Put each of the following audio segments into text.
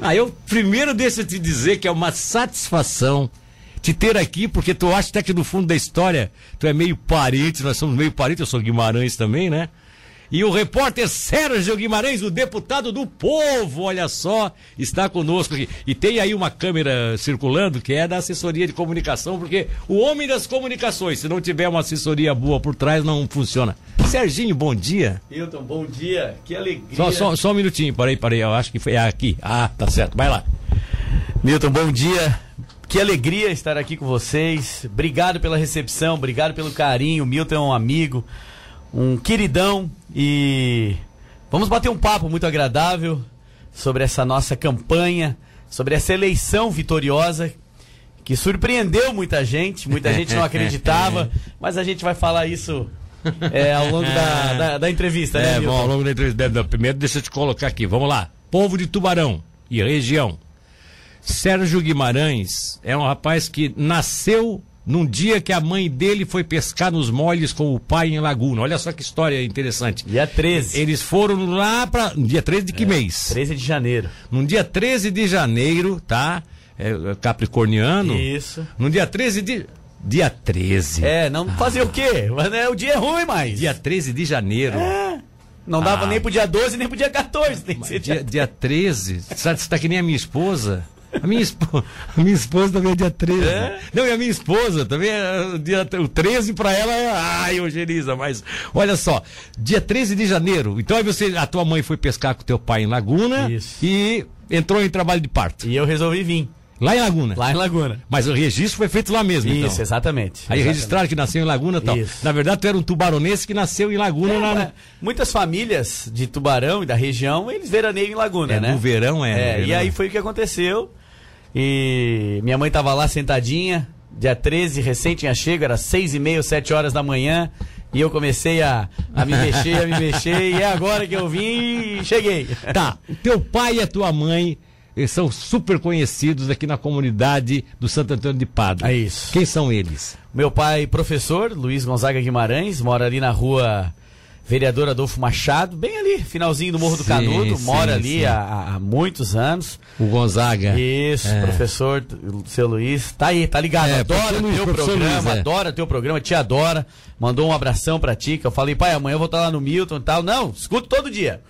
Ah, eu primeiro deixa eu te dizer que é uma satisfação te ter aqui, porque tu acha até que no fundo da história tu é meio parente, nós somos meio parentes, eu sou Guimarães também, né? E o repórter Sérgio Guimarães, o deputado do povo, olha só, está conosco aqui. E tem aí uma câmera circulando que é da assessoria de comunicação, porque o homem das comunicações, se não tiver uma assessoria boa por trás, não funciona. Serginho, bom dia. Hilton, bom dia. Que alegria. Só, só, só um minutinho, parei, parei. Eu acho que foi aqui. Ah, tá certo. Vai lá. Milton, bom dia. Que alegria estar aqui com vocês. Obrigado pela recepção, obrigado pelo carinho. Milton é um amigo, um queridão e vamos bater um papo muito agradável sobre essa nossa campanha, sobre essa eleição vitoriosa que surpreendeu muita gente. Muita gente não acreditava, mas a gente vai falar isso é, ao longo da, da, da entrevista, né, É, Milton? bom, ao longo da entrevista. Primeiro, deixa eu te colocar aqui. Vamos lá. Povo de Tubarão e região. Sérgio Guimarães é um rapaz que nasceu num dia que a mãe dele foi pescar nos molhos com o pai em Laguna. Olha só que história interessante. Dia 13. Eles foram lá para. Dia 13 de que mês? 13 de janeiro. No dia 13 de janeiro, tá? É, é capricorniano. Isso. No dia 13 de. Dia 13. É, não fazer o quê? Mas, né, o dia é ruim, mas. Dia 13 de janeiro. Não dava Ah. nem pro dia 12, nem pro dia 14. Tem que ser Dia, dia 13. Sabe, você tá que nem a minha esposa. A minha, espo... a minha esposa também é dia 13. É? Não, e a minha esposa também é dia o 13 pra ela é. Ai, Eugeniza, mas olha só, dia 13 de janeiro. Então aí você, a tua mãe foi pescar com teu pai em Laguna Isso. e entrou em trabalho de parto. E eu resolvi vir. Lá em Laguna. Lá em Laguna. Mas o registro foi feito lá mesmo, então. Isso, exatamente. Aí Exatamente. registraram que nasceu em Laguna e tal. Isso. Na verdade, tu era um tubaronense que nasceu em Laguna É, no... Muitas famílias de Tubarão e da região, eles veraneiam em Laguna, É, né? no verão, é, no É, e verão. aí foi o que aconteceu. E minha mãe tava lá sentadinha, dia 13, recém tinha chego, era seis e meia, sete horas da manhã. E eu comecei a, a me mexer, a me mexer, e é agora que eu vim e cheguei. Tá, teu pai e a tua mãe eles são super conhecidos aqui na comunidade do Santo Antônio de Padre. É isso. Quem são eles? Meu pai, professor, Luiz Gonzaga Guimarães, mora ali na rua Vereador Adolfo Machado, bem ali, finalzinho do Morro do Sim, Canudo, sim, mora ali sim. há, há muitos anos. O Gonzaga. Isso, É. professor, seu Luiz, tá aí, tá ligado, É, adora Luiz, teu programa, Luiz, é. adora teu programa, te adora, mandou um abração pra ti, que eu falei, pai, amanhã eu vou estar lá no Milton e tal, não, escuto todo dia.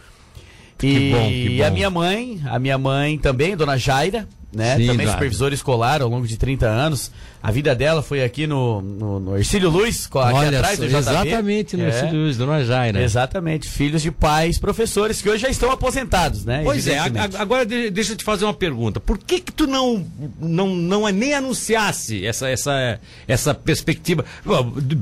E bom, que a bom. minha mãe, a minha mãe também, dona Jaira, né, Sim, também claro. supervisora escolar ao longo de 30 anos, a vida dela foi aqui no, no, no Ercílio Luz, aqui Olha atrás do JB. exatamente no É. é. Luiz, Dona Jaira. Exatamente, filhos de pais professores que hoje já estão aposentados, né? Pois é, a- a- agora de- deixa eu te fazer uma pergunta. Por que que tu não não, não nem anunciasse essa, essa, essa perspectiva?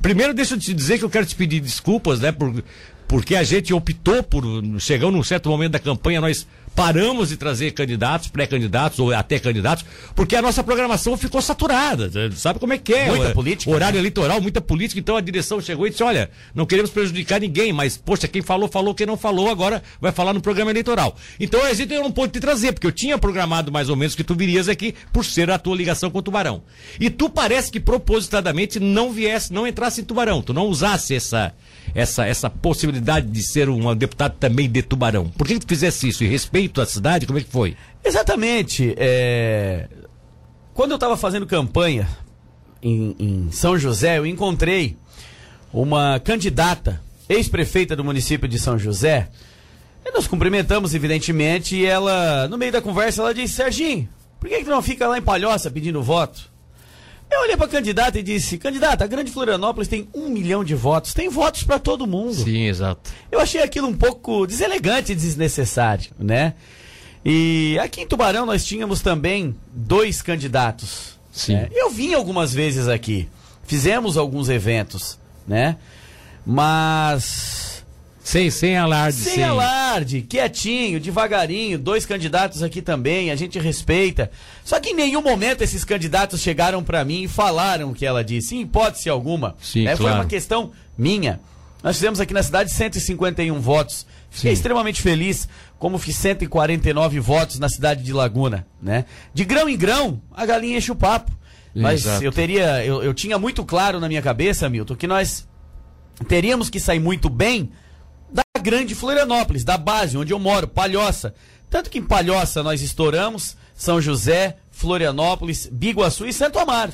Primeiro deixa eu te dizer que eu quero te pedir desculpas, né? Por, porque a gente optou por, chegando num certo momento da campanha, nós paramos de trazer candidatos, pré-candidatos ou até candidatos, porque a nossa programação ficou saturada. Sabe como é que é? Muita O- política, Horário né? eleitoral, muita política, então a direção chegou e disse: olha, não queremos prejudicar ninguém, mas, poxa, quem falou, falou, quem não falou, agora vai falar no programa eleitoral. Então a gente não pôde te trazer, porque eu tinha programado mais ou menos que tu virias aqui por ser a tua ligação com o Tubarão. E tu parece que propositadamente não viesse, não entrasse em Tubarão, tu não usasse essa, essa, essa possibilidade de ser um deputado também de Tubarão. Por que, que tu fizesse isso? Em respeito à cidade, como é que foi? Exatamente. é, Quando eu estava fazendo campanha em, em São José, eu encontrei uma candidata, ex-prefeita do município de São José. Nos cumprimentamos, evidentemente, e ela, no meio da conversa, ela disse: Serginho, por que, que não fica lá em Palhoça pedindo voto? Eu olhei para a candidata e disse: Candidata, a Grande Florianópolis tem um milhão de votos, tem votos para todo mundo. Sim, exato. Eu achei aquilo um pouco deselegante e desnecessário, né? E aqui em Tubarão nós tínhamos também dois candidatos. Sim. né? Eu vim algumas vezes aqui, fizemos alguns eventos, né? Mas Sem, sem alarde, sem alarde, quietinho, devagarinho, dois candidatos aqui também, a gente respeita. Só que em nenhum momento esses candidatos chegaram pra mim e falaram o que ela disse, em hipótese alguma. Sim, né? Foi claro. uma questão minha. Nós fizemos aqui na cidade 151 votos. Fiquei Sim. extremamente feliz, como fiz 149 votos na cidade de Laguna, né? De grão em grão, a galinha enche o papo. Mas Exato. eu teria, eu, eu tinha muito claro na minha cabeça, Milton, que nós teríamos que sair muito bem da grande Florianópolis, da base onde eu moro, Palhoça. Tanto que em Palhoça nós estouramos, São José, Florianópolis, Biguaçu e Santo Amaro.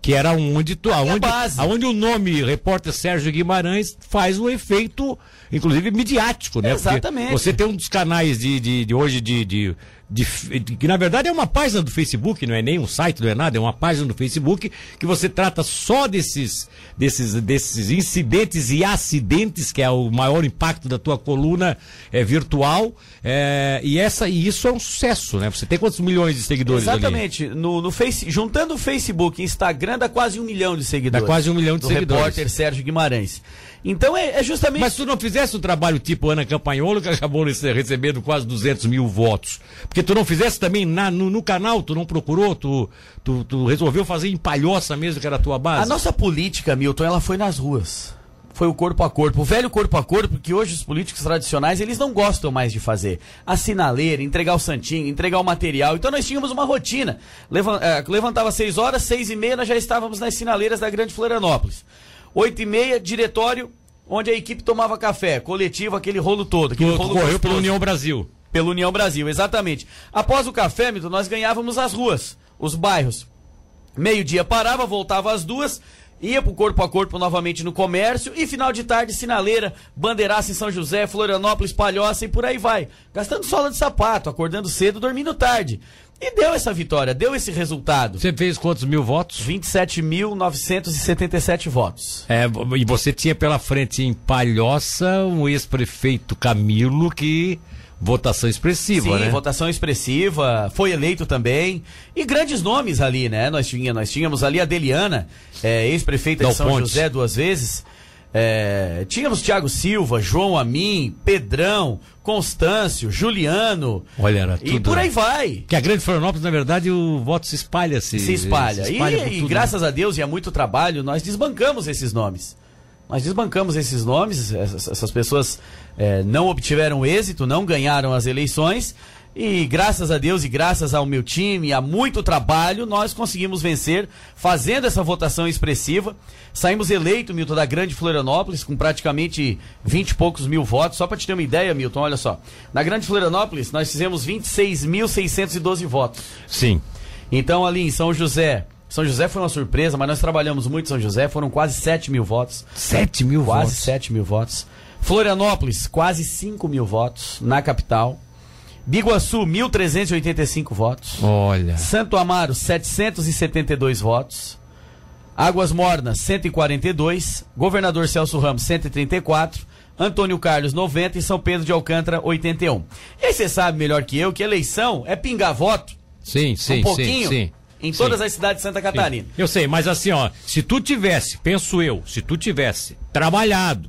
Que era onde, tu, é aonde, aonde o nome repórter Sérgio Guimarães faz um efeito, inclusive, midiático, né? Porque Exatamente. você tem um dos canais de, de, de hoje de, de, de- que na verdade é uma página do Facebook, não é nem um site, não é nada, é uma página do Facebook que você trata só desses, desses, desses incidentes e acidentes, que é o maior impacto da tua coluna é, virtual. é, e, essa, e isso é um sucesso, né? Você tem quantos milhões de seguidores ali? Exatamente. No, no face, juntando o Facebook e Instagram, dá quase um milhão de seguidores. Dá quase um milhão de do seguidores. repórter Sérgio Guimarães. Então é, é justamente. Mas se tu não fizesse um trabalho tipo Ana Campanholo, que acabou rece- recebendo quase 200 mil votos, porque tu não fizesse também na- no, no canal, tu não procurou, tu, tu, tu resolveu fazer em palhoça mesmo, que era a tua base? A nossa política, Milton, ela foi nas ruas. Foi o corpo a corpo. O velho corpo a corpo, que hoje os políticos tradicionais, eles não gostam mais de fazer. A sinaleira, entregar o santinho, entregar o material. Então nós tínhamos uma rotina. Eh, levantava seis horas, seis e meia, nós já estávamos nas sinaleiras da Grande Florianópolis. Oito e meia, diretório, onde a equipe tomava café. Coletivo, aquele rolo todo. Aquele tu, rolo correu gostoso. pela União Brasil. Pela União Brasil, exatamente. Após o café, Milton, nós ganhávamos as ruas, os bairros. Meio-dia parava, voltava às duas, ia pro corpo a corpo novamente no comércio e final de tarde, sinaleira, bandeiraça em São José, Florianópolis, Palhoça e por aí vai. Gastando sola de sapato, acordando cedo, dormindo tarde. E deu essa vitória, deu esse resultado. Você fez quantos mil votos? 27.977 votos. É, e você tinha pela frente em Palhoça um ex-prefeito Camilo que. Votação expressiva, Sim, né? votação expressiva, foi eleito também. E grandes nomes ali, né? Nós tínhamos, nós tínhamos ali a Deliana, é, ex-prefeita de São. José duas vezes. É, tínhamos Thiago Silva, João Amin, Pedrão, Constâncio, Juliano. Olha, era E tudo- por aí vai. Que a Grande Florianópolis, na verdade, o voto se espalha. Se, Se espalha. se E, por e tudo, graças a Deus e a muito trabalho, nós desbancamos esses nomes. Nós desbancamos esses nomes, essas, essas pessoas eh, não obtiveram êxito, não ganharam as eleições. E graças a Deus e graças ao meu time, a muito trabalho, nós conseguimos vencer, fazendo essa votação expressiva. Saímos eleito, Milton, da Grande Florianópolis, com praticamente 20 e poucos mil votos. Só para te ter uma ideia, Milton, olha só. Na Grande Florianópolis, nós fizemos 26.612 votos. Sim. Então, ali em São José, São José foi uma surpresa, mas nós trabalhamos muito em São José, foram quase 7 mil votos. 7 mil Quase votos. 7 mil votos. Florianópolis, quase 5 mil votos na capital. Biguaçu, 1.385 votos. Olha. Santo Amaro, 772 votos. Águas Mornas, 142. Governador Celso Ramos, 134. Antônio Carlos, 90. E São Pedro de Alcântara, 81. E aí você sabe melhor que eu que eleição é pingar voto Sim, sim, um pouquinho sim, sim. em Sim. todas as cidades de Santa Catarina. Eu sei, mas assim, ó, se tu tivesse, penso eu, se tu tivesse trabalhado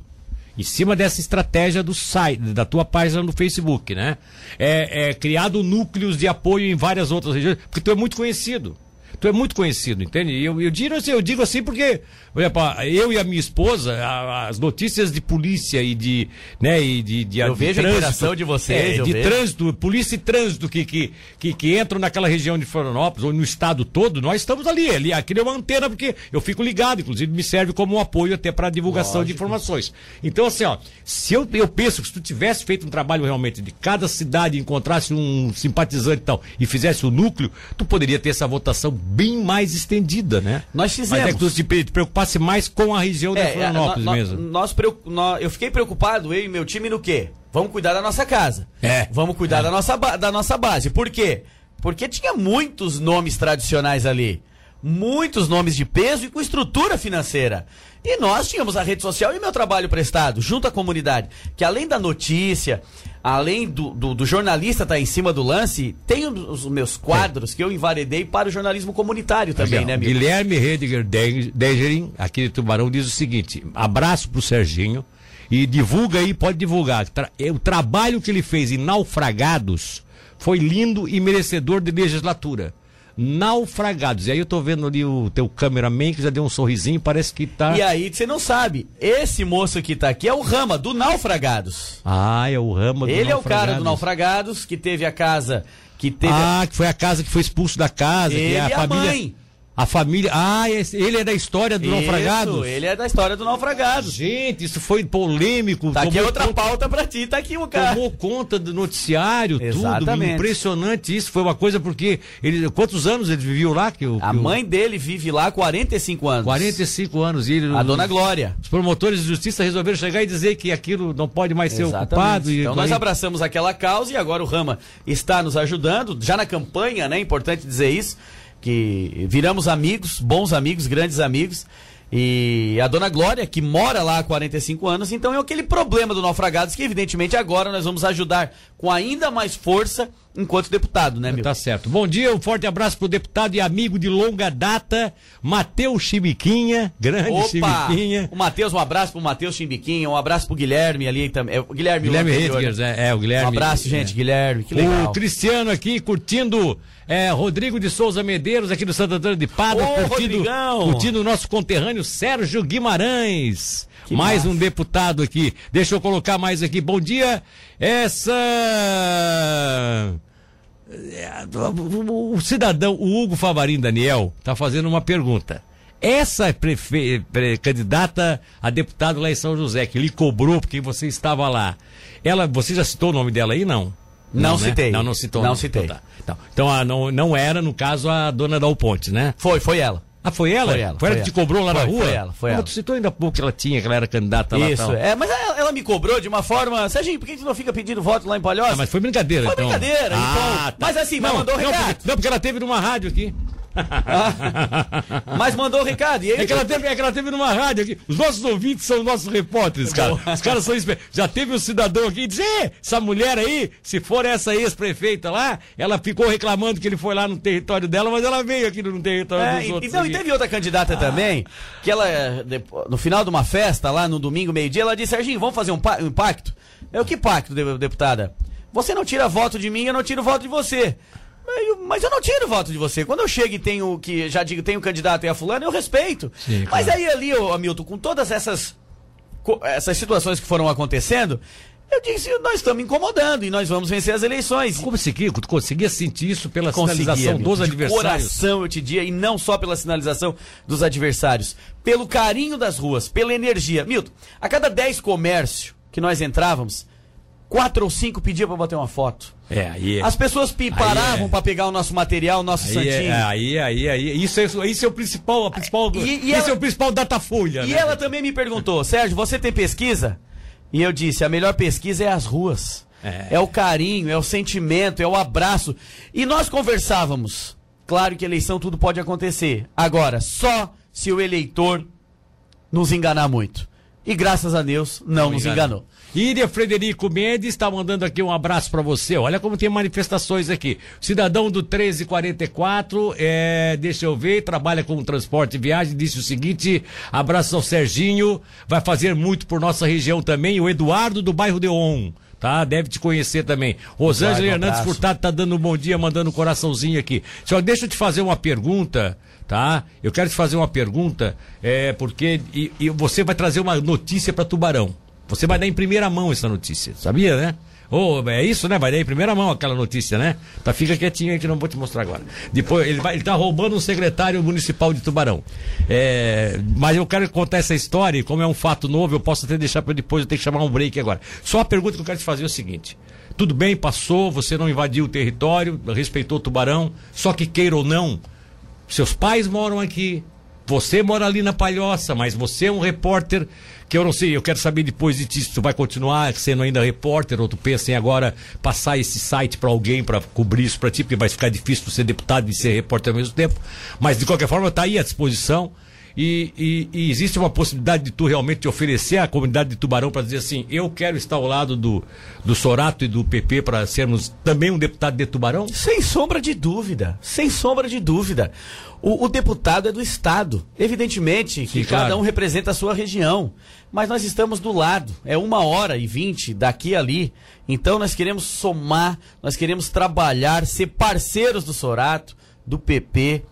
em cima dessa estratégia do site, da tua página no Facebook, né? É, é criado núcleos de apoio em várias outras regiões, porque tu é muito conhecido. Tu é muito conhecido, entende? E Eu, eu, digo, assim, eu digo assim porque, por exemplo, eu e a minha esposa, a- as notícias de polícia e de, né, e de, de, Eu de vejo a interação de vocês, é, de vejo. trânsito, polícia e trânsito que, que, que, que entram naquela região de Florianópolis, ou no estado todo, nós estamos ali. ali aquilo é uma antena, porque eu fico ligado, inclusive me serve como um apoio até para divulgação de informações. Então, assim, ó, se eu, eu penso que se tu tivesse feito um trabalho realmente de cada cidade encontrasse um simpatizante e tal, e fizesse o núcleo, tu poderia ter essa votação bem mais estendida, né? Nós Mas é que tu fizemos. pre- te preocupasse mais com a região da É, é, Florianópolis nó- nó- mesmo. nós preo- nó- eu fiquei preocupado, eu e meu time, no quê? Vamos cuidar da nossa casa. É. Vamos cuidar É. da, nossa da nossa base. Por quê? Porque tinha muitos nomes tradicionais ali. Muitos nomes de peso e com estrutura financeira. E nós tínhamos a rede social e meu trabalho prestado, junto à comunidade. Que além da notícia, além do, do, do jornalista estar em cima do lance, tem os, meus quadros que eu envaredei para o jornalismo comunitário também, Legal. né, Milton? Guilherme Rediger Degerin, aqui de Tubarão, diz o seguinte: abraço pro Serginho e divulga aí, pode divulgar. É, o trabalho que ele fez em Naufragados foi lindo e merecedor de legislatura. Naufragados. E aí eu tô vendo ali o teu cameraman que já deu um sorrisinho, parece que tá. E aí, você não sabe, esse moço que tá aqui é o Rama, do Naufragados. Ah, é o rama do Ele é o cara do Naufragados. Que teve a casa, que teve Ah, que foi a casa que foi expulso da casa, ele que é a a família. mãe. A família. Ah, esse- ele é da história do Isso, naufragado. ele é da história do naufragado. Gente, isso foi polêmico. Tá aqui outra conta- pauta pra ti, tá aqui o cara. Tomou conta do noticiário, tudo. Exatamente. Impressionante isso. Foi uma coisa porque. Ele, quantos anos ele viveu lá? Que, o- A que o- mãe dele vive lá há 45 anos. 45 anos. E ele, A dona Glória. Os promotores de justiça resolveram chegar e dizer que aquilo não pode mais ser Exatamente. ocupado. E então nós abraçamos aquela causa e agora o Rama está nos ajudando, já na campanha, né? Importante dizer isso, que viramos amigos, bons amigos, grandes amigos. E a dona Glória, que mora lá há 45 anos, então é aquele problema do naufragados que, evidentemente, agora nós vamos ajudar com ainda mais força enquanto deputado, né, meu? Tá certo. Bom dia, um forte abraço pro deputado e amigo de longa data, Matheus Chimiquinha, grande Opa! Chimiquinha. O Matheus, um abraço pro Matheus Chimbiquinha, um abraço pro Guilherme ali também. É, o Guilherme, Guilherme né? é, é, o Guilherme. Um abraço, gente, Guilherme, que legal. O Cristiano aqui curtindo é, Rodrigo de Souza Medeiros, aqui do Santo Antônio de Pádua, Ô, curtindo, Rodrigão! curtindo o nosso conterrâneo Sérgio Guimarães. Que mais massa. um deputado aqui. Deixa eu colocar mais aqui. Bom dia. Essa. É, O, cidadão, o Hugo Favarim Daniel, está fazendo uma pergunta. Essa prefe... pre- candidata a deputado lá em São José, que lhe cobrou porque você estava lá, ela, você já citou o nome dela aí, não? Não né? citei. Não, não citou. Não citei. Então, tá. Então, então, ah, não, não era, no caso, a dona Dal Ponte, né? Foi, foi ela. Ah, foi ela? Foi ela, Foi ela foi que te ela. cobrou lá na Foi, rua? foi ela, foi Ah, mas ela. Tu citou ainda há pouco que ela tinha, que ela era candidata lá Isso, tal. é, mas ela, ela me cobrou de uma forma. Serginho, por que tu não fica pedindo voto lá em Palhoça? Ah, mas foi brincadeira, Foi então. brincadeira, Ah, então. Mas assim, mas não, mandou não, recado. porque, não, porque ela teve numa rádio aqui. Mas mandou o recado. E aí, É que, ela teve, é que ela teve numa rádio aqui. Os nossos ouvintes são os nossos repórteres, cara. Os caras são espe- Já teve um cidadão aqui e disse: "Ê, essa mulher aí, se for essa ex-prefeita lá, ela ficou reclamando que ele foi lá no território dela, mas ela veio aqui no território É, dos e- outros. então, e teve outra candidata também, que ela, no final de uma festa, lá no domingo, meio-dia, ela disse, Serginho, vamos fazer um, um pacto? É o que pacto, de- deputada? Você não tira voto de mim, eu não tiro voto de você. Mas eu- Mas não tiro voto de você. Quando eu chego e tenho que, já digo, tenho candidato e a fulano, eu respeito. Sim, Mas claro. aí ali, ô, Hamilton, com todas essas, essas situações que foram acontecendo, eu disse, nós estamos incomodando e nós vamos vencer as eleições. Como Kiko, tu conseguia sentir isso pela Conseguia, sinalização amigo, dos adversários? coração, eu te diria, e não só pela sinalização dos adversários, pelo carinho das ruas, pela energia. Milton, a cada 10 comércios que nós entrávamos, quatro ou cinco pediam para bater uma foto. É, aí é. As pessoas paravam é. para pegar o nosso material, o nosso Aí, santinho. é, aí, aí, aí, isso é, isso é o principal, a principal, E- e isso ela- é o principal datafolha, E né? ela também me perguntou, Sérgio, você tem pesquisa? E eu disse, a melhor pesquisa é as ruas. É. o carinho, é o sentimento, é o abraço. E nós conversávamos. Claro que eleição tudo pode acontecer. Agora, só se o eleitor nos enganar muito. E graças a Deus, não, nos engana. enganou. Íria Frederico Mendes está mandando aqui um abraço para você. Olha como tem manifestações aqui. Cidadão do 1344, é, deixa eu ver, trabalha com transporte e viagem, disse o seguinte: abraço ao Serginho, vai fazer muito por nossa região também. O Eduardo do bairro Deon. Tá, deve te conhecer também. Rosângela um Hernandes. Furtado tá dando um bom dia, mandando um coraçãozinho aqui. Só deixa eu te fazer uma pergunta, tá? Eu quero te fazer uma pergunta, é, porque e, e você vai trazer uma notícia para Tubarão. Você vai dar em primeira mão essa notícia, sabia, né? Ô, é isso, né? Vai dar em primeira mão aquela notícia, né? Tá, fica quietinho aí que não vou te mostrar agora. Depois, ele, vai, ele tá roubando um secretário municipal de Tubarão. É, mas eu quero contar essa história, e como é um fato novo, eu posso até deixar para depois, eu tenho que chamar um break agora. Só a pergunta que eu quero te fazer é o seguinte. Tudo bem, passou, você não invadiu o território, respeitou o Tubarão, só que queira ou não, seus pais moram aqui, você mora ali na Palhoça, mas você é um repórter que eu não sei, eu quero saber depois de ti se tu vai continuar sendo ainda repórter ou tu pensa em agora passar esse site para alguém para cobrir isso para ti, porque vai ficar difícil tu ser deputado e ser repórter ao mesmo tempo. Mas de qualquer forma tá aí à disposição. E, e- e existe uma possibilidade de tu realmente te oferecer à comunidade de Tubarão para dizer assim: eu quero estar ao lado do, do Sorato e do PP para sermos também um deputado de Tubarão? Sem sombra de dúvida, sem sombra de dúvida. O, o deputado é do Estado. Evidentemente que Sim, cada claro. um representa a sua região. Mas nós estamos do lado. É uma hora e vinte daqui a ali. Então nós queremos somar, nós queremos trabalhar, ser parceiros do Sorato, do PP,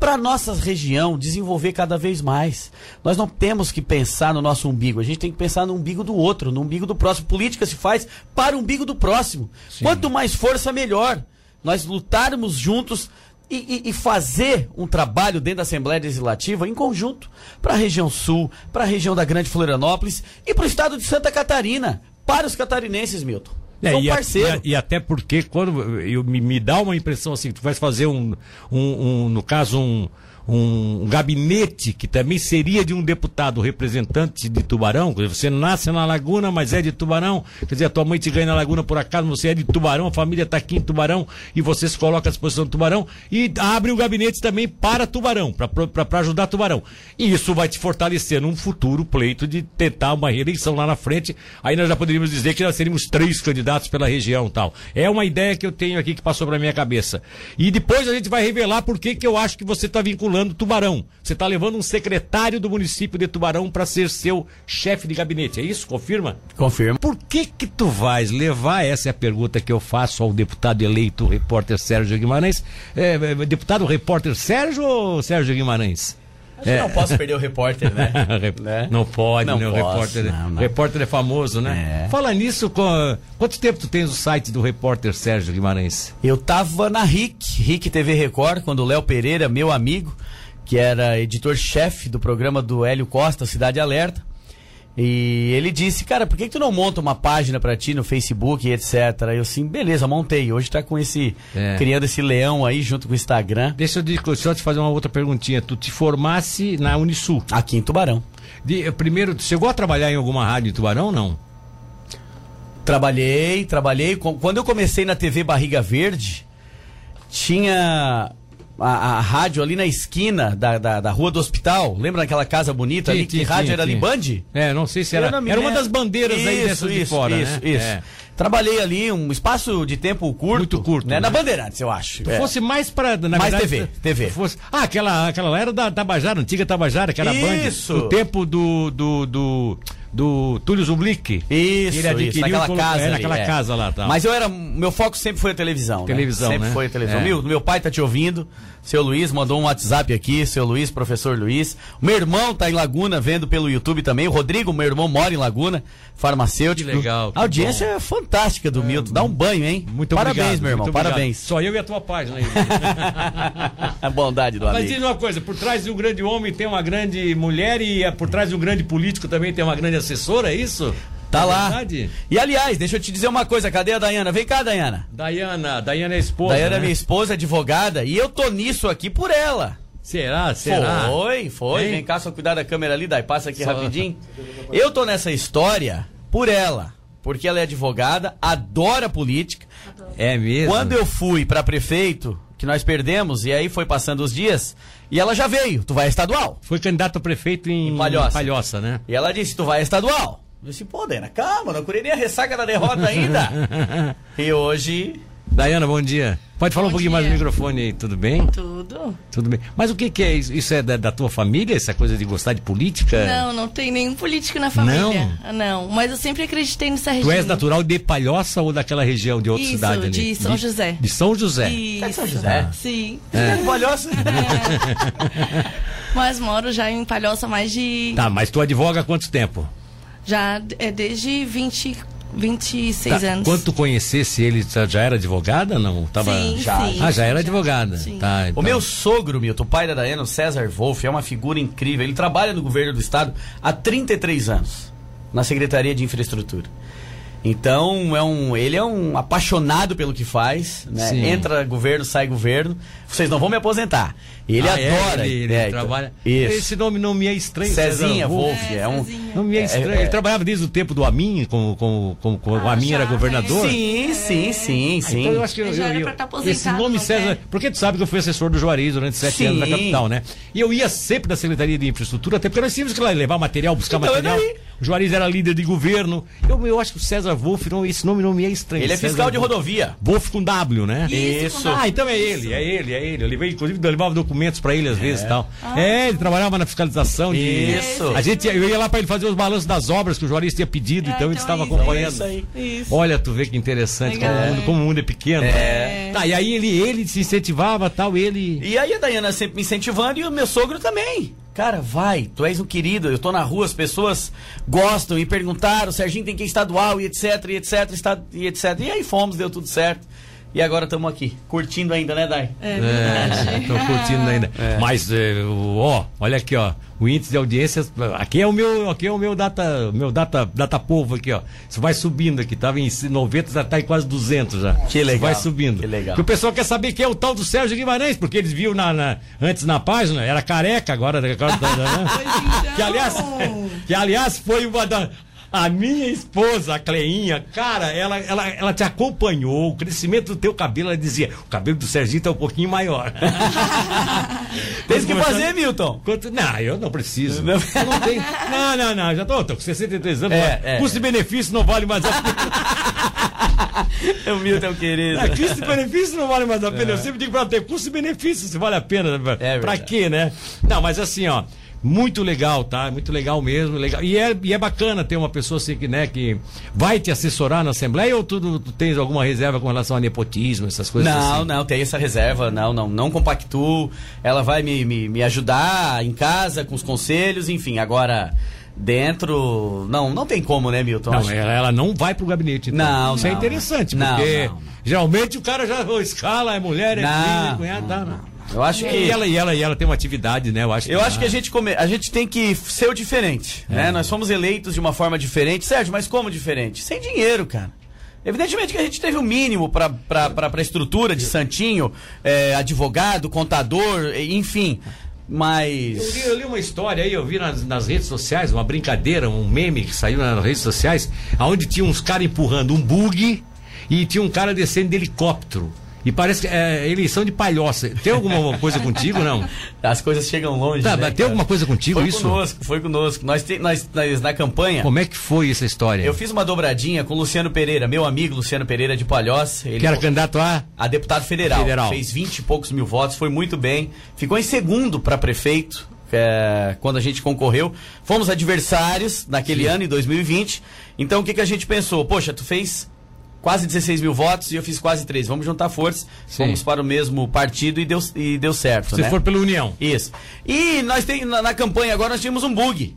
para nossa região desenvolver cada vez mais. Nós não temos que pensar no nosso umbigo, a gente tem que pensar no umbigo do outro, no umbigo do próximo. Política se faz para o umbigo do próximo. Quanto mais força, melhor. Nós lutarmos juntos e, e, e fazer um trabalho dentro da Assembleia Legislativa em conjunto para a região sul, para a região da Grande Florianópolis e para o estado de Santa Catarina, para os catarinenses, Milton. É, São e, parceiro. e, e, até porque quando eu, me, me dá uma impressão assim, tu vais fazer um, um, um no caso um um gabinete que também seria de um deputado representante de Tubarão, você nasce na Laguna, mas é de Tubarão, quer dizer, a tua mãe te ganha na Laguna por acaso, você é de Tubarão, a família está aqui em Tubarão e você se coloca à disposição de Tubarão e abre um gabinete também para Tubarão, para ajudar Tubarão. E isso vai te fortalecer num futuro pleito de tentar uma reeleição lá na frente. Aí nós já poderíamos dizer que nós seríamos três candidatos pela região tal. É uma ideia que eu tenho aqui que passou para minha cabeça. E depois a gente vai revelar por que, que eu acho que você está vinculando Tubarão. Você está levando um secretário do município de Tubarão para ser seu chefe de gabinete, é isso? Confirma? Confirma. Por que que tu vais levar, essa é a pergunta que eu faço ao deputado eleito, repórter Sérgio Guimarães. É, é, deputado repórter Sérgio ou Sérgio Guimarães? É. não posso perder o repórter, né? né? Não pode, não né? O repórter, é- não, não. repórter é famoso, né? É. Fala nisso, com... quanto tempo tu tens o site do repórter Sérgio Guimarães? Eu tava na RIC, RIC TV Record, quando o Léo Pereira, meu amigo, que era editor-chefe do programa do Hélio Costa, Cidade Alerta, e ele disse, cara, por que, que tu não monta uma página para ti no Facebook e etc? Eu assim, beleza, montei. Hoje tá com esse. É. criando esse leão aí junto com o Instagram. Deixa eu só te fazer uma outra perguntinha. Tu te formasse na Unisul? Aqui em Tubarão. De, primeiro, tu chegou a trabalhar em alguma rádio em Tubarão ou não? Trabalhei, trabalhei. Quando eu comecei na TV Barriga Verde, tinha a, a, rádio ali na esquina da, da, da, rua do hospital. Lembra daquela casa bonita ali? que rádio era ali Band? É, não sei se era. Era uma das bandeiras isso, aí dessas de fora. Isso, né? isso. É. Trabalhei ali um espaço de tempo curto. Muito curto. Né? né? Na Bandeirantes, eu acho. É. fosse mais para Mais verdade, TV. TV. Fosse, ah, aquela, aquela era da Tabajara, antiga Tabajara, que era Isso. Band. O tempo do. do, do do Túlio Zublick. Isso, ele adquiriu isso, naquela casa. É, naquela é. casa lá. Tá. Mas eu era. Meu foco sempre foi a televisão. Né? Televisão. Né? Sempre né? foi a televisão. É. Meu, meu pai tá te ouvindo. Seu Luiz mandou um WhatsApp aqui, seu Luiz, professor Luiz. Meu irmão tá em Laguna vendo pelo YouTube também. O Rodrigo, meu irmão, mora em Laguna, farmacêutico. Que legal. Que a audiência bom. é fantástica do é, Milton. Dá um banho, hein? Muito Parabéns, obrigado, meu irmão. Parabéns. Só eu e a tua página aí. a bondade do Mas amigo. Mas diz uma coisa, por trás de um grande homem tem uma grande mulher e é por trás de um grande político também tem uma grande assessora, é isso? Tá é lá. Verdade? E aliás, deixa eu te dizer uma coisa, cadê a Dayana? Vem cá, Dayana. Dayana, Dayana é esposa. Dayana né? é minha esposa, advogada, e eu tô nisso aqui por ela. Será? Será? Foi, foi. Hein? Vem cá, só cuidar da câmera ali, Dai, passa aqui só... rapidinho. Eu tô nessa história por ela. Porque ela é advogada, adora política. É mesmo? Quando eu fui para prefeito, que nós perdemos, e aí foi passando os dias, e ela já veio, tu vai estadual. Foi candidato a prefeito em, em Palhoça. Palhoça, né? E ela disse, tu vai estadual. Eu disse, pô, Dana, calma, não curei nem a ressaca da derrota ainda. e hoje. Dayana, bom dia. Pode falar bom um pouquinho dia. mais no microfone aí, tudo bem? Tudo. Tudo bem. Mas o que, que é isso? Isso é da, da, tua família, essa coisa de gostar de política? Não, não tem nenhum político na família. Não? Não, mas eu sempre acreditei nessa região. Tu és natural de Palhoça ou daquela região, de outra isso, cidade ali? de São José. De, de São José. Isso. É São José? Sim. É. Palhoça? É. mas moro já em Palhoça há mais de... Tá, mas tu advoga há quanto tempo? Já é desde 20 26 tá. anos. Quando tu conhecesse ele, já era advogada? Não? Tava... Sim, já. sim. Ah, já era advogada. Sim. Tá, então. O meu sogro, Milton, pai da Dayana, o César Wolff, é uma figura incrível. Ele trabalha no governo do estado há 33 anos, na Secretaria de Infraestrutura. Então, é um, ele é um apaixonado pelo que faz, né? Entra governo, sai governo. Vocês não vão me aposentar. Ele ah, é? adora. É, ele, ele, é, ele então, trabalha. Isso. Esse nome não me é estranho. Cezinha Wolf. É, é um, não me é estranho. É, ele trabalhava desde o tempo do Amin, com, com, com, com ah, o Amin era governador. Sim, sim, sim, sim. então eu acho que eu, eu, eu, tá esse nome César. Porque tu sabe que eu fui assessor do Juarez durante sete sim. anos na capital, né? E eu ia sempre da Secretaria de Infraestrutura, até porque nós tínhamos que levar material, buscar então, material. O Juarez era líder de governo. Eu, eu acho que o César Wolf, não, esse nome não me é estranho. Ele é César fiscal de rodovia. Wolf com W, né? Isso. Ah, então é ele, é ele, é ele. Eu levei, inclusive, eu levava documentos pra ele às é. vezes e tal. Ah. É, ele trabalhava na fiscalização de. Isso. A gente, eu ia lá pra ele fazer os balanços das obras que o Juarez tinha pedido, é, então, ele então estava é acompanhando. Isso aí. Isso. Olha, tu vê que interessante como o, mundo, como o mundo é pequeno. É. Tá, e aí ele, ele se incentivava tal, ele. E aí a Dayana sempre me incentivando e o meu sogro também. Cara, vai, tu és um querido, eu tô na rua, as pessoas gostam e perguntaram, o Serginho tem que ir estadual e etc, e etc, e etc. E aí fomos, deu tudo certo. E agora estamos aqui, curtindo ainda, né, Dai? É. Estão curtindo ainda. É. Mas, é, ó, olha aqui, ó. O índice de audiência. Aqui é o meu, aqui é o meu data, meu data, data povo aqui, ó. Isso vai subindo aqui. Tava em 90, já tá em quase 200 já. Que legal, Isso vai subindo. que legal. Porque o pessoal quer saber quem é o tal do Sérgio Guimarães, porque eles viam na, na- antes na página, era careca, agora. agora tá- né? Então. que aliás, que aliás foi uma da a minha esposa, a Cleinha, cara, ela, ela, ela te acompanhou, o crescimento do teu cabelo, ela dizia, o cabelo do Serginho tá um pouquinho maior. Tem que fazer, Milton. Quanto- Não, eu não preciso. Não. Eu não, tenho- não, não, não, já tô, tô com 63 anos. É, é. custo e benefício não vale mais a pena. O Milton, querido. É, custo e benefício não vale mais a pena. Eu sempre digo pra ter custo e benefício, se vale a pena. É pra verdade. quê, né? Não, mas assim, ó. Muito legal, tá? Muito legal mesmo. Legal. E, é, e é bacana ter uma pessoa assim que, né, que vai te assessorar na Assembleia ou tu, tu tens alguma reserva com relação a nepotismo, essas coisas Não, assim? não, tem essa reserva, não, não, não compactuo. Ela vai me, me, me ajudar em casa com os conselhos, enfim. Agora, dentro. Não, não tem como, né, Milton? Não, ela, ela não vai pro gabinete. então. Não, Isso é não, interessante, não. porque Não, não, não. geralmente o cara já escala, é mulher, é Não, filha, é cunhado, tá, não. Eu acho que. E ela, e, ela, e ela tem uma atividade, né? Eu acho Eu acho que a gente, come... a gente tem que ser o diferente, É. né? Nós fomos eleitos de uma forma diferente. Sérgio, mas como diferente? Sem dinheiro, cara. Evidentemente que a gente teve o mínimo para a estrutura de Santinho, é, advogado, contador, enfim. Eu Mas. li, eu li uma história aí, eu vi nas, nas redes sociais, uma brincadeira, um meme que saiu nas redes sociais, onde tinha uns caras empurrando um bug e tinha um cara descendo de helicóptero. E parece que é eleição de palhoça. Tem alguma coisa contigo, não? As coisas chegam longe. Tá, né, tem cara? alguma coisa contigo Foi isso? conosco, foi conosco. Nós, te- nós, nós na campanha. Como é que foi essa história? Eu fiz uma dobradinha com o Luciano Pereira, meu amigo Luciano Pereira de Palhoça. Ele Que era candidato a. a deputado federal. Federal. Fez 20 e poucos mil votos, foi muito bem. Ficou em segundo para prefeito é, quando a gente concorreu. Fomos adversários naquele ano, em 2020. Então o que, que a gente pensou? Poxa, tu fez quase 16 mil votos e eu fiz quase 3. Vamos juntar forças, Sim. fomos para o mesmo partido e deu, e deu certo. Se né? for pela União. Isso. E nós tem, na, na campanha agora nós tínhamos um bug.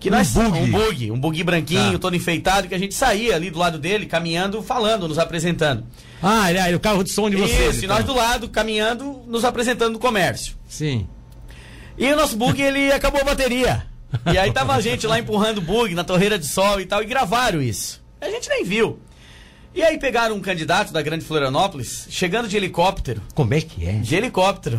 Que Um nós, bug? Um bug, um bug branquinho, Tá. todo enfeitado, que a gente saía ali do lado dele, caminhando, falando, nos apresententando. Ah, ele é o carro de som de vocês. Isso, e então. nós do lado, caminhando, nos apresentando no comércio. Sim. E o nosso bug, ele acabou a bateria. E aí tava a gente lá empurrando o bug na torreira de sol e tal, e gravaram isso. A gente nem viu. E aí pegaram um candidato da Grande Florianópolis, chegando de helicóptero, Como é que é? de helicóptero,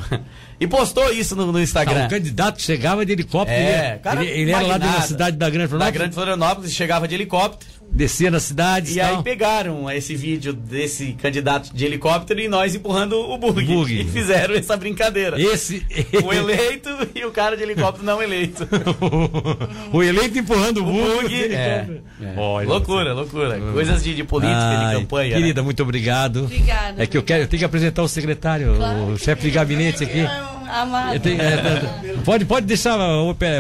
e postou isso no, no Instagram. o candidato chegava de helicóptero. É, ele, cara ele, ele era lá da cidade da Grande Da Florianópolis, Grande Florianópolis, chegava de helicóptero. descia na cidade E aí pegaram esse vídeo desse candidato de helicóptero e nós empurrando o bug. Bug. E fizeram essa brincadeira. Esse. O eleito e o cara de helicóptero não eleito. o eleito empurrando o bug. Bug. É, é. Olha. loucura, loucura. Coisas de, de política, Ai, de campanha. Querida, né? muito obrigado. Obrigada. É que eu quero, eu tenho que apresentar o secretário, o chefe de gabinete aqui. Amado. Tenho- é, é, pode, pode deixar,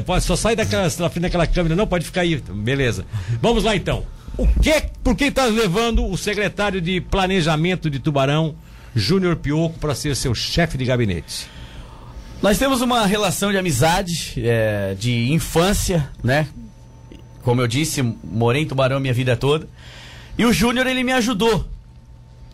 pode só sair daquela, da frente daquela câmera, não, pode ficar aí, beleza. Vamos lá então. O que, por que está levando o secretário de Planejamento de Tubarão, Júnior Pioco, para ser seu chefe de gabinete? Nós temos uma relação de amizade, é, de infância, né? Como eu disse, morei em Tubarão minha vida toda. E o Júnior, ele me ajudou.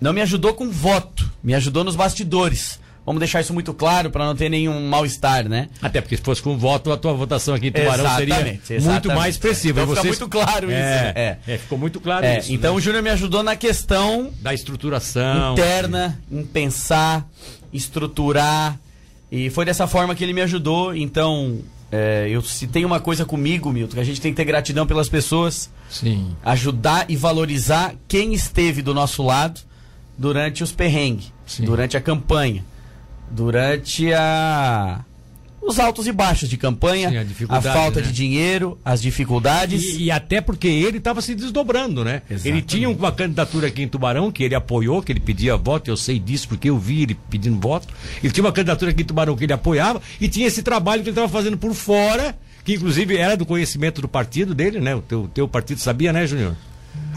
Não me ajudou com voto, me ajudou nos bastidores. Vamos deixar isso muito claro para não ter nenhum mal-estar, né? Até porque se fosse com voto, a tua votação aqui em Tubarão seria Exatamente, muito exatamente. mais expressiva. Então vocês- muito claro isso, É, né? É. é, ficou muito claro É, isso. então né? o Júnior me ajudou na questão Da estruturação. interna, em pensar, estruturar. E foi dessa forma que ele me ajudou. Então, é, eu se tem uma coisa comigo, Milton, que a gente tem que ter gratidão pelas pessoas, Sim. ajudar e valorizar quem esteve do nosso lado durante os perrengues, durante a campanha, durante a os altos e baixos de campanha, Sim, a a, falta né? de dinheiro, as dificuldades. E, e até porque ele estava se desdobrando, né? Ele Exatamente. tinha uma candidatura aqui em Tubarão, que ele apoiou, que ele pedia voto, eu sei disso porque eu vi ele pedindo voto. Ele tinha uma candidatura aqui em Tubarão que ele apoiava, e tinha esse trabalho que ele estava fazendo por fora, que inclusive era do conhecimento do partido dele, né? O teu, teu partido sabia, né, Júnior?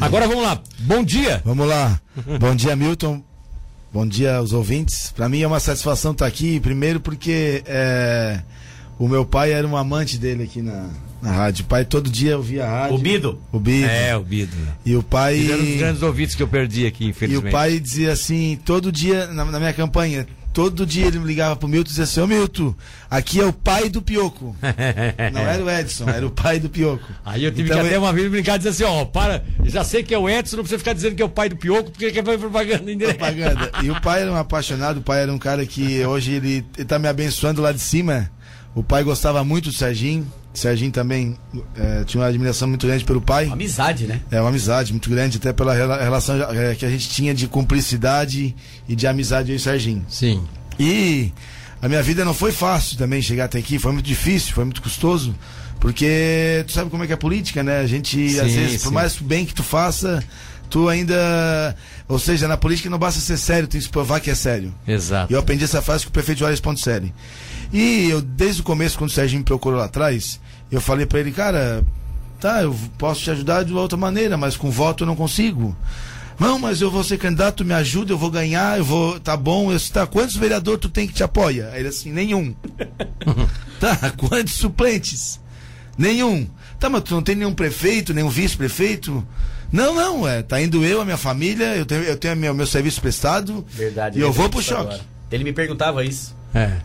Agora vamos lá. Bom dia. Vamos lá. Bom dia, Milton. Bom dia aos ouvintes. Para mim é uma satisfação estar aqui, primeiro porque é, O meu pai era um amante dele aqui na, na rádio. O pai todo dia ouvia a rádio. O Bido? O Bido. É, o Bido. E o pai. Era um dos grandes ouvidos que eu perdi aqui, E infelizmente. o pai dizia assim, todo dia, na, na minha campanha, todo dia ele me ligava pro Milton e dizia assim, ô Milton, aqui é o pai do Pioco. Não era o Edson, era o pai do Pioco. Aí eu tive Então, que até ele- uma vez brincar e dizer assim, ó, para, já sei que é o Edson, não precisa ficar dizendo que é o pai do Pioco, porque quer fazer propaganda indireta. propaganda. E o pai era um apaixonado, o pai era um cara que hoje ele, ele tá me abençoando lá de cima. O pai gostava muito do Serginho. Serginho também eh, tinha uma admiração muito grande pelo pai. Amizade, né? É uma amizade muito grande, até pela rela- relação eh, que a gente tinha de cumplicidade e de amizade eu e o Serginho. Sim. E a minha vida não foi fácil também chegar até aqui, foi muito difícil, foi muito custoso, porque tu sabe como é que é a política, né? A gente, Sim, às vezes, por sim. mais bem que tu faça, tu ainda. Ou seja, na política não basta ser sério, tem que se provar que é sério. Exato. E eu aprendi essa frase com o prefeito Juarez Ponticelli. E eu, desde o começo, quando o Serginho me procurou lá atrás, eu falei pra ele, cara, tá, eu posso te ajudar de outra maneira, mas com voto eu não consigo. Não, mas eu vou ser candidato, me ajuda, eu vou ganhar, eu vou. Tá bom, eu tá, quantos vereadores tu tem que te apoia? Aí ele assim, nenhum. tá, quantos suplentes? Nenhum. Tá, mas tu não tem nenhum prefeito, nenhum vice-prefeito? Não, não, é. Tá indo eu, a minha família, eu tenho, eu tenho meu, meu serviço prestado. Verdade. E eu vou pro choque. agora. Ele me perguntava isso. É.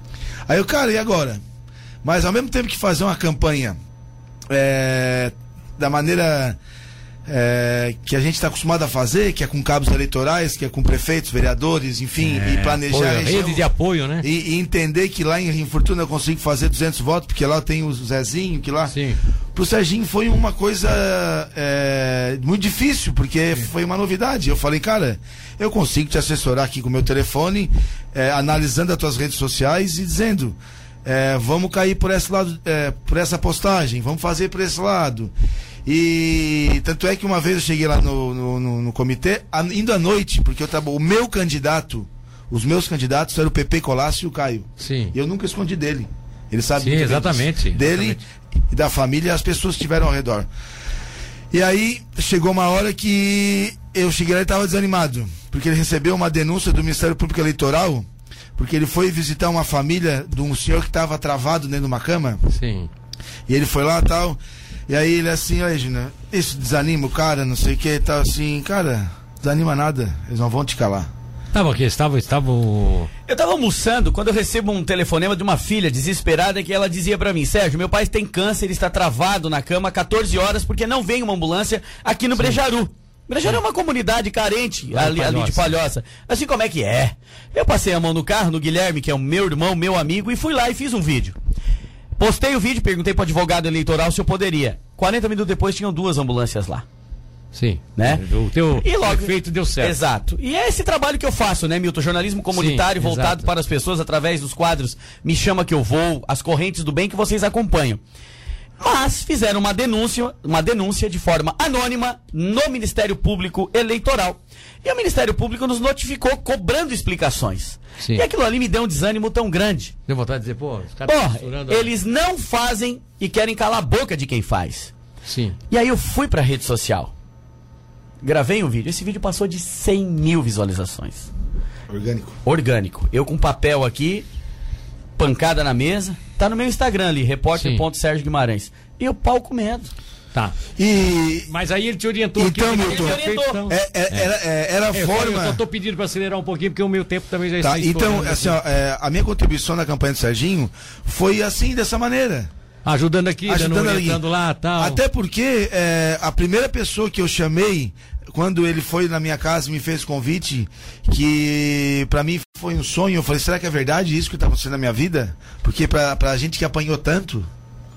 Aí eu, cara, e agora? Mas ao mesmo tempo que fazer uma campanha é, da maneira é, que a gente está acostumado a fazer, que é com cabos eleitorais, que é com prefeitos, vereadores, enfim, e planejar Apoio, a região, rede de apoio, né? e, e entender que lá em, em Fortuna eu consigo fazer 200 votos, porque lá tem o Zezinho, que lá... Sim. Pro Serginho foi uma coisa é, muito difícil, porque foi uma novidade. Eu falei, cara, eu consigo te assessorar aqui com o meu telefone, é, analisando as tuas redes sociais e dizendo, é, vamos cair por esse lado, é, por essa postagem, vamos fazer por esse lado. E tanto é que uma vez eu cheguei lá no, no, no- no comitê, indo à noite, porque eu tava, o meu candidato, os meus candidatos eram o PP Colácio e o Caio. Sim. E eu nunca escondi dele. Ele sabe Sim, exatamente. Dele exatamente. e da família e as pessoas que estiveram ao redor. E aí chegou uma hora que eu cheguei lá e estava desanimado, porque ele recebeu uma denúncia do Ministério Público Eleitoral, porque ele foi visitar uma família de um senhor que estava travado dentro de uma cama, Sim. e ele foi lá tal, e aí ele assim, olha, Gina, isso desanima o cara, não sei o que, tal assim, cara, desanima nada, eles não vão te calar. Tava aqui, estava, estava. Eu tava almoçando quando eu recebo um telefonema de uma filha desesperada que ela dizia pra mim: Sérgio, meu pai tem câncer, ele está travado na cama há 14 horas porque não vem uma ambulância aqui no Brejaru. Brejaru é uma comunidade carente Lá ali, ali de Palhoça. Palhoça. Assim como é que é? Eu passei a mão no carro, no Guilherme, que é o meu irmão, meu amigo, e fui lá e fiz um vídeo. Postei o vídeo, perguntei pro advogado eleitoral se eu poderia. 40 minutos depois tinham duas ambulâncias lá. Sim. Né? O teu E logo- efeito deu certo. Exato. E é esse trabalho que eu faço, né, Milton? Jornalismo comunitário Sim, voltado exato. para as pessoas através dos quadros Me Chama Que Eu Vou, as correntes do bem que vocês acompanham. Mas fizeram uma denúncia, uma denúncia de forma anônima no Ministério Público Eleitoral. E o Ministério Público nos notificou cobrando explicações. Sim. E aquilo ali me deu um desânimo tão grande. Deu vontade de dizer, pô, os caras Porra, misturando- eles não fazem e querem calar a boca de quem faz. Sim. E aí eu fui pra rede social. Gravei um vídeo. Esse vídeo passou de 100 mil visualizações. Orgânico. Orgânico. Eu com papel aqui, pancada na mesa. Tá no meu Instagram ali, repórter.sérgio Guimarães. E o pau comendo. Tá. E Mas aí ele te orientou Então, aqui. Milton, Ele orientou. então. é- é- era, é- era a É, eu forma. só tô pedindo pra acelerar um pouquinho, porque o meu tempo também já Tá, está então, estourando assim, ó, é, a minha contribuição na campanha do Serginho foi assim, dessa maneira. Ajudando aqui, Ajudando dando, lá tal. Até porque é, a primeira pessoa que eu chamei, quando ele foi na minha casa e me fez convite, que pra mim foi um sonho, eu falei, será que é verdade isso que tá acontecendo na minha vida? Porque pra, pra gente que apanhou tanto,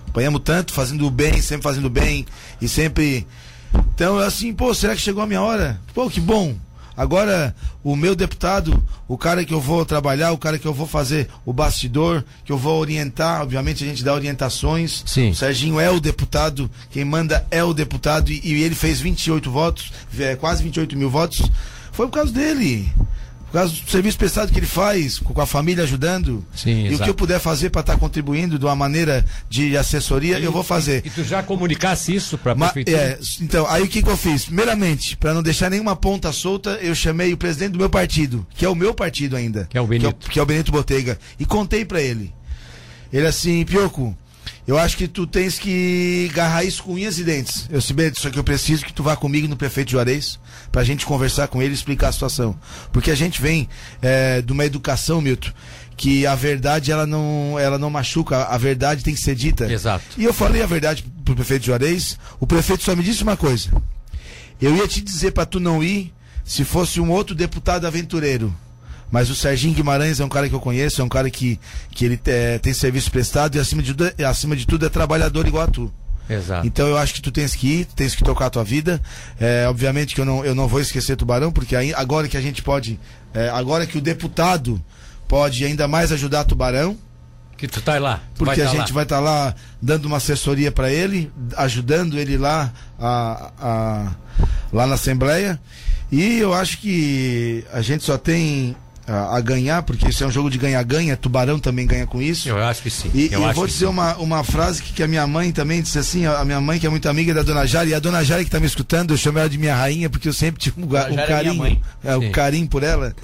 apanhamos tanto, fazendo o bem, sempre fazendo o bem, e sempre. Então, assim, pô, será que chegou a minha hora? Pô, que bom. Agora, o meu deputado, o cara que eu vou trabalhar, o cara que eu vou fazer o bastidor, que eu vou orientar, obviamente a gente dá orientações. Sim. O Serginho é o deputado, quem manda é o deputado, e, e ele fez 28 votos, é, quase 28 mil votos. Foi por causa dele. Por causa do serviço prestado que ele faz, com a família ajudando. Sim, e o exato. que eu puder fazer para estar contribuindo de uma maneira de assessoria, eu vou fazer. E tu já comunicasse isso pra Ma- prefeitura? é, então, aí o que, que eu fiz? Primeiramente, para não deixar nenhuma ponta solta, eu chamei o presidente do meu partido, que é o meu partido ainda. Que é o Benito. Que é o, que é o Benito Botega. E contei para ele. Ele assim, Pioco, eu acho que tu tens que agarrar isso com unhas e dentes. Eu sei, só que eu preciso que tu vá comigo no prefeito Juarez pra gente conversar com ele e explicar a situação. Porque a gente vem é, de uma educação, Milton, que a verdade ela não, ela não machuca, a verdade tem que ser dita. Exato. E eu falei a verdade pro prefeito Juarez, o prefeito só me disse uma coisa. Eu ia te dizer para tu não ir se fosse um outro deputado aventureiro. Mas o Serginho Guimarães é um cara que eu conheço, é um cara que, que ele é, tem serviço prestado e acima de, tudo, acima de tudo é trabalhador igual a tu. Exato. Então eu acho que tu tens que ir, tens que tocar a tua vida. É, obviamente que eu não, eu não vou esquecer Tubarão, porque aí, agora que a gente pode, é, agora que o deputado pode ainda mais ajudar Tubarão, Que tu tá lá. tu porque vai a tá gente lá. vai estar lá dando uma assessoria para ele, ajudando ele lá, a, a- lá na Assembleia. E eu acho que a gente só tem a, a ganhar, porque isso é um jogo de ganha-ganha, Tubarão também ganha com isso. Eu acho que sim. E, eu e vou dizer uma, uma frase que, que a minha mãe também disse assim, a minha mãe que é muito amiga da Dona Jari, e a Dona Jari que tá me escutando, eu chamo ela de minha rainha, porque eu sempre tive um, um é carinho, é, um carinho por ela.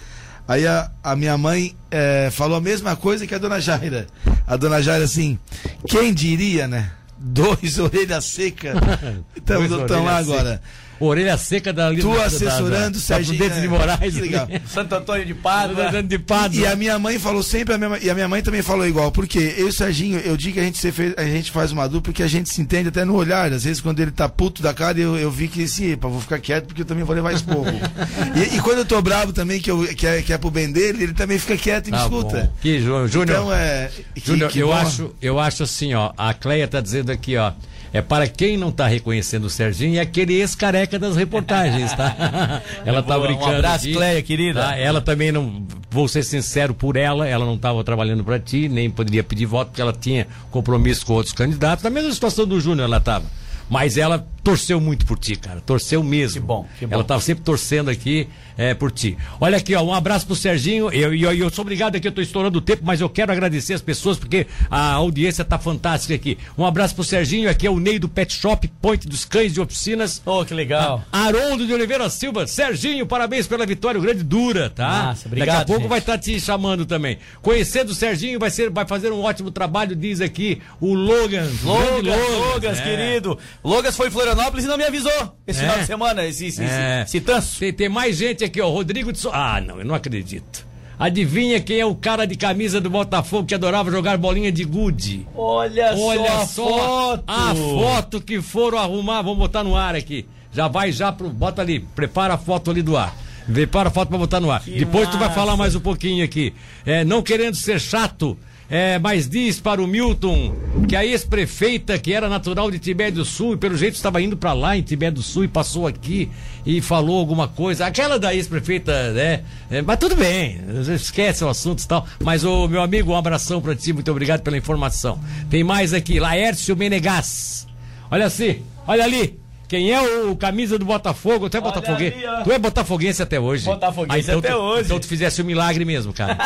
Aí a, a minha mãe é, falou a mesma coisa que a Dona Jaira. A Dona Jaira assim, quem diria, né? Dois orelhas secas. Estão lá agora. Orelha seca da Tu da- da- assessorando, da, Serginho, Da Prudente de? Moraes. Que legal. Santo Antônio de Pádua. de Pádua. E a minha mãe falou sempre, a minha, e a minha mãe também falou igual, porque eu e o Serginho, eu digo que a gente, se fez- a gente faz uma dupla porque a gente se entende até no olhar. Às vezes, quando ele tá puto da cara, eu, eu vi que assim, epa, vou ficar quieto porque eu também vou levar esporro. e, e quando eu tô bravo também, que, eu, que, é, que é pro bem dele, ele também fica quieto e me Tá escuta. bom. Que Jú- Júnior. Então é. que- Júnior, que eu bom. acho, eu acho assim, ó, a Cleia tá dizendo aqui, ó, é para quem não tá reconhecendo o Serginho, é aquele ex-careca das reportagens, tá? ela tá Boa, um brincando. abraço, Cleia, querida. tá? Ela também não, vou ser sincero por ela, ela não estava trabalhando para ti, nem poderia pedir voto porque ela tinha compromisso com outros candidatos. Na mesma situação do Júnior ela estava. Mas ela torceu muito por ti, cara. Torceu mesmo. Que bom, que bom. Ela estava sempre torcendo aqui é, por ti. Olha aqui, ó, um abraço pro Serginho. Eu, eu, eu sou obrigado aqui, eu tô estourando o tempo, mas eu quero agradecer as pessoas porque a audiência tá fantástica aqui. Um abraço pro Serginho, aqui é o Ney do Pet Shop, Point dos Cães de Oficinas. Oh, que legal. Haroldo de Oliveira Silva, Serginho, parabéns pela vitória, o grande dura, tá? Massa, obrigado, Daqui a pouco gente. vai estar te chamando também. Conhecendo o Serginho, vai, ser, vai fazer um ótimo trabalho, diz aqui o Logan. o grande Logas, Logas, é. querido. Logas foi em Florianópolis e não me avisou esse É. final de semana, esse, esse, É. esse, esse tanso. Tem, tem mais gente aqui, ó. Rodrigo de so... Ah, não, eu não acredito. Adivinha quem é o cara de camisa do Botafogo que adorava jogar bolinha de gude? Olha, Olha só, só a foto. a foto que foram arrumar. Vamos botar no ar aqui. Já vai já pro. Bota ali, prepara a foto ali do ar. Prepara a foto pra botar no ar. Depois tu vai massa. falar mais um pouquinho aqui. É, não querendo ser chato, é, mas diz para o Milton que a ex-prefeita, que era natural de Tibé do Sul, e pelo jeito estava indo para lá em Tibé do Sul e passou aqui e falou alguma coisa. Aquela da ex-prefeita, né? É, mas tudo bem, esquece o assunto e tal. Mas, ô meu amigo, um abração para ti, muito obrigado pela informação. Tem mais aqui, Laércio Menegas. Olha assim, olha ali. Quem é o camisa do Botafogo? Tu é botafoguense? Tu é botafoguense até hoje? Botafoguense então até tu- hoje. Então tu fizesse um milagre mesmo, cara.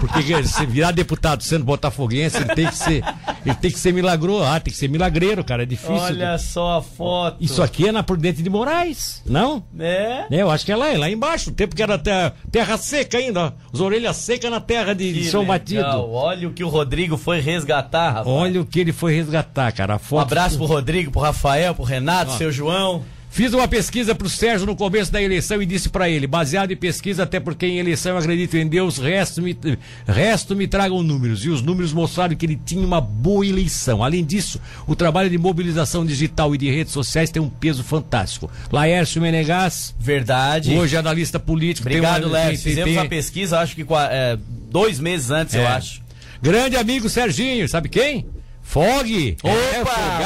Porque se virar deputado sendo botafoguense, ele tem que ser, ele tem que ser milagroso, ah, tem que ser milagreiro, cara, é difícil. Olha só a foto. Isso aqui é na Prudente de Moraes, não? É? É, eu acho que é lá, é lá embaixo, o tempo que era terra, terra seca ainda, ó. As orelhas secas na terra de, de São legal. Batido. Olha o que o Rodrigo foi resgatar, rapaz. Olha o que ele foi resgatar, cara. A Um foto. abraço pro Rodrigo, pro Rafael, pro Renato, Ó. seu João. Fiz uma pesquisa pro Sérgio no começo da eleição e disse pra ele, baseado em pesquisa, até porque em eleição eu acredito em Deus, resto me, resto me tragam números. E os números mostraram que ele tinha uma boa eleição. Além disso, o trabalho de mobilização digital e de redes sociais tem um peso fantástico. Laércio Menegas, Verdade. hoje analista político. Obrigado, uma- tem- tem- Fizemos tem- a pesquisa, acho que é, dois meses antes, eu É. acho. Grande amigo Serginho, sabe quem? Fog! Opa, É,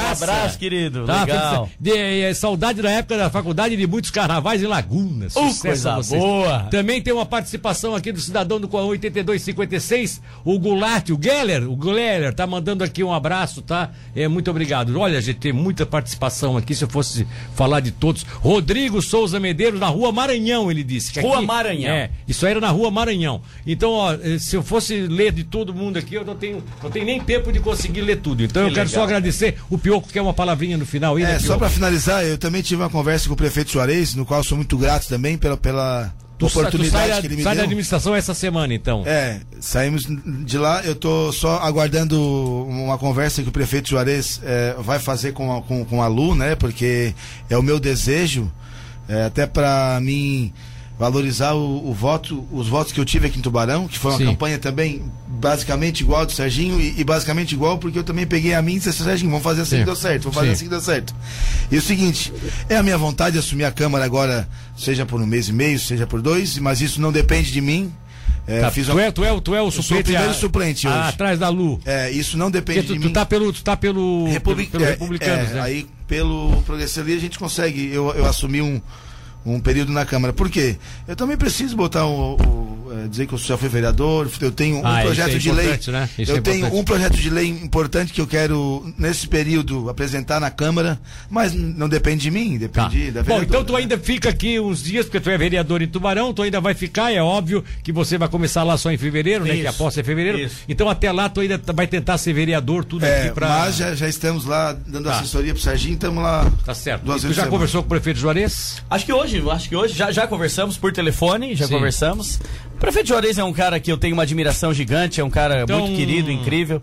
um abraço, querido. Tá, Legal. de- é, saudade da época da faculdade de muitos carnavais em Lagunas. Uh, coisa boa. Também tem uma participação aqui do cidadão do Coan 8256, o Goulart, o Geller, o Geller, tá mandando aqui um abraço, tá? É, muito obrigado. Olha, gente, tem muita participação aqui, se eu fosse falar de todos. Rodrigo Souza Medeiros, na Rua Maranhão, ele disse. Rua aqui- Maranhão. É, isso aí era na Rua Maranhão. Então, ó, eh, se eu fosse ler de todo mundo aqui, eu não tenho, não tenho nem tempo de conseguir ler tudo. Então, Que eu quero legal. só agradecer o Pioco, que é uma palavrinha no final aí, né, É, só pra finalizar, eu também tive uma conversa com o prefeito Juarez, no qual sou muito grato também pela, pela Tu, sa- tu oportunidade sai, da- que ele me sai da deu. administração essa semana, então. É, saímos de lá, eu tô só aguardando uma conversa que o prefeito Juarez é, vai fazer com a, com, com a Lu, né? Porque é o meu desejo, é, até para mim valorizar o, o voto, os votos que eu tive aqui em Tubarão, que foi uma Sim. campanha também basicamente igual do Serginho e, e basicamente igual porque eu também peguei a mim e disse, Serginho, vamos fazer assim Sim. que deu certo, vamos fazer Sim. assim que deu certo. E o seguinte, é a minha vontade assumir a Câmara agora, seja por um mês e meio, seja por dois, mas isso não depende de mim. É, Tá, tu, uma- é, tu, é, o- tu é o sou o suplente. primeiro a- suplente hoje. Atrás da Lu. É, isso não depende Porque tu, de tu mim. tá pelo, tu tá pelo, Republic- pelo é, Republicanos, é, né? Aí, pelo Progressista ali, a gente consegue. Eu, eu assumi um, um período na Câmara. Por quê? Eu também preciso botar o. o- dizer que eu já fui vereador, eu tenho um Ah, projeto é de lei. importante, né? Isso eu é tenho um projeto de lei importante que eu quero, nesse período, apresentar na Câmara, mas não depende de mim, Tá. depende da Bom, vereadora, então tu né? ainda fica aqui uns dias, porque tu é vereador em Tubarão, tu ainda vai ficar, é óbvio que você vai começar lá só em fevereiro, né? Isso. Que a posse é fevereiro. Isso. Então até lá tu ainda vai tentar ser vereador, tudo É, aqui pra. Mas já, já estamos lá dando Tá. assessoria pro Serginho, estamos lá. Tá certo. duas E tu vezes já conversou com o prefeito Juarez? Acho que hoje, acho que hoje já, já conversamos por telefone, já Sim. conversamos. O prefeito Juarez é um cara que eu tenho uma admiração gigante, é um cara Então- muito querido, incrível.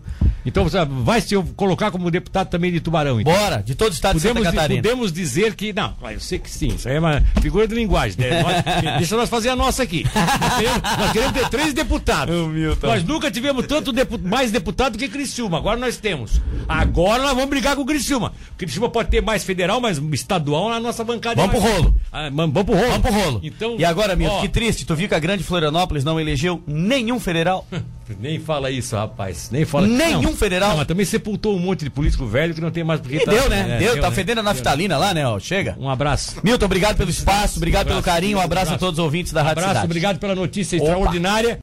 Então você vai se colocar como deputado também de Tubarão, então. Bora, de todo o estado de Podemos, Santa Catarina. podemos dizer que. Não, eu sei que sim, isso aí é uma figura de linguagem. né? Nós- deixa nós fazer a nossa aqui. Nós queremos, nós queremos ter três deputados. Milton. Nós nunca tivemos tanto depu- mais deputado que Criciúma. Agora nós temos. Agora nós vamos brigar com o Criciúma. Criciúma pode ter mais federal, mas estadual na nossa bancada. é Vamos pro mais- rolo. Ah, vamos pro rolo. Vamos pro rolo. Então, e agora, Milton, que triste, tu viu que a grande Florianópolis não elegeu nenhum federal? Nem fala isso, rapaz. Nem fala Nenhum Não, federal? Não, mas também sepultou um monte de político velho que não tem mais porque E tá- deu, né? é, deu, tá né? fedendo a naftalina lá, né? Ó, chega. Um abraço. Milton, obrigado pelo espaço, obrigado pelo abraço. carinho, um abraço a Abraço. todos os ouvintes da Rádio abraço, Cidade. obrigado pela notícia Opa. extraordinária.